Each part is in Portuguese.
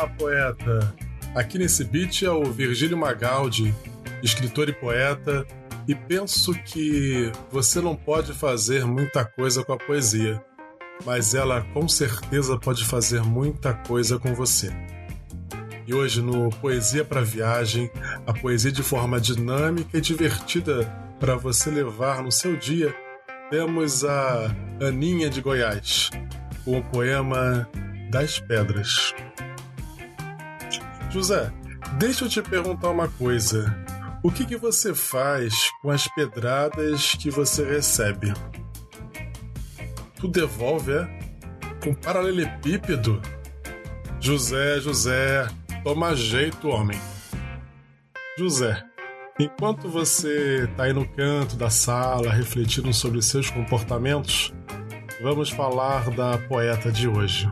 Olá, poeta! Aqui nesse beat é o Virgílio Magaldi, escritor e poeta, e penso que você não pode fazer muita coisa com a poesia, mas ela com certeza pode fazer muita coisa com você. E hoje no Poesia para Viagem, a poesia de forma dinâmica e divertida para você levar no seu dia, temos a Aninha de Goiás, com o poema Das Pedras. José, deixa eu te perguntar uma coisa. O que, que você faz com as pedradas que você recebe? Tu devolve, é? Com paralelepípedo? José, José, toma jeito, homem. José, enquanto você tá aí no canto da sala refletindo sobre seus comportamentos, vamos falar da poeta de hoje.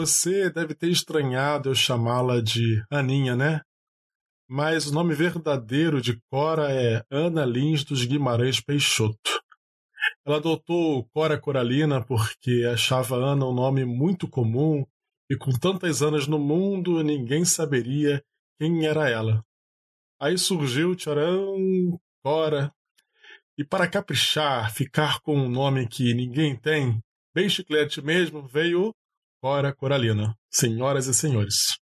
Você deve ter estranhado eu chamá-la de Aninha, né? mas o nome verdadeiro de Cora é Ana Lins dos Guimarães Peixoto. Ela adotou Cora Coralina porque achava Ana um nome muito comum e com tantas Anas no mundo ninguém saberia quem era ela. Aí surgiu Tcharam, Cora, e para caprichar, ficar com um nome que ninguém tem, bem chiclete mesmo, veio Cora Coralina. Senhoras e senhores.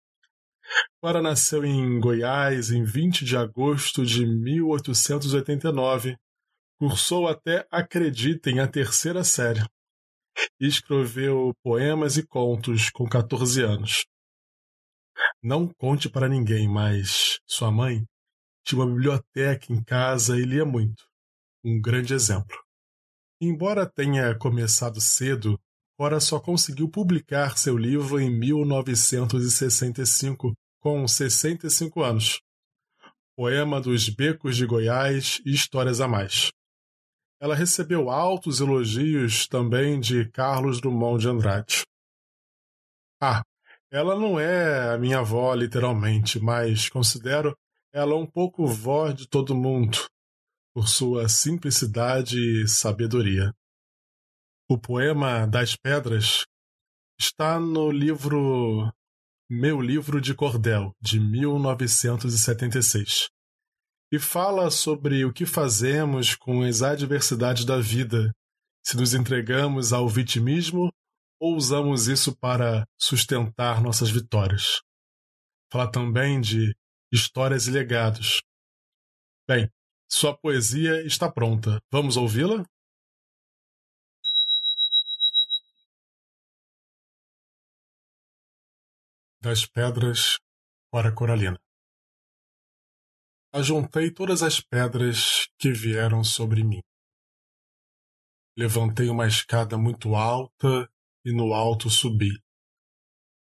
Cora nasceu em Goiás em 20 de agosto de 1889. Cursou até, acreditem, a terceira série. E escreveu poemas e contos com 14 anos. Não conte para ninguém, mas sua mãe tinha uma biblioteca em casa e lia muito. Um grande exemplo. Embora tenha começado cedo, Cora só conseguiu publicar seu livro em 1965, com 65 anos. Poema dos Becos de Goiás e Histórias a Mais. Ela recebeu altos elogios também de Carlos Drummond de Andrade. Ah, ela não é a minha avó literalmente, mas considero ela um pouco vó de todo mundo, por sua simplicidade e sabedoria. O poema das pedras está no livro Meu Livro de Cordel, de 1976, e fala sobre o que fazemos com as adversidades da vida, se nos entregamos ao vitimismo ou usamos isso para sustentar nossas vitórias. Fala também de histórias e legados. Bem, sua poesia está pronta. Vamos ouvi-la? Das pedras para Coralina. Ajuntei todas as pedras que vieram sobre mim. Levantei uma escada muito alta e no alto subi.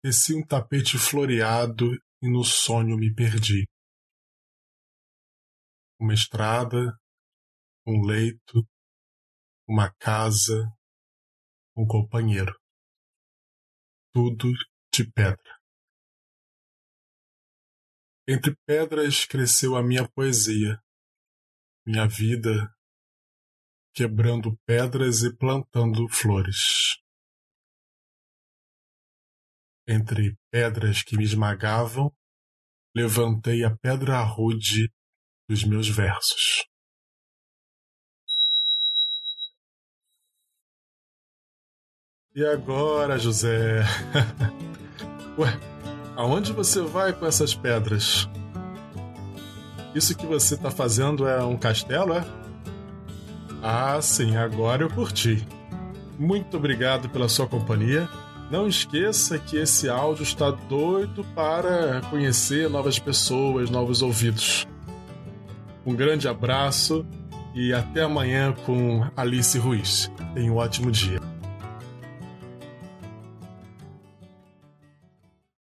Desci um tapete floreado e no sonho me perdi. Uma estrada, um leito, uma casa, um companheiro. Tudo de pedra. Entre pedras cresceu a minha poesia, minha vida, quebrando pedras e plantando flores. Entre pedras que me esmagavam, levantei a pedra rude dos meus versos. E agora, José? Ué, Aonde você vai com essas pedras? Isso que você está fazendo é um castelo, é? Ah, sim, agora eu curti. Muito obrigado pela sua companhia. Não esqueça que esse áudio está doido para conhecer novas pessoas, novos ouvidos. Um grande abraço e até amanhã com Alice Ruiz. Tenha um ótimo dia.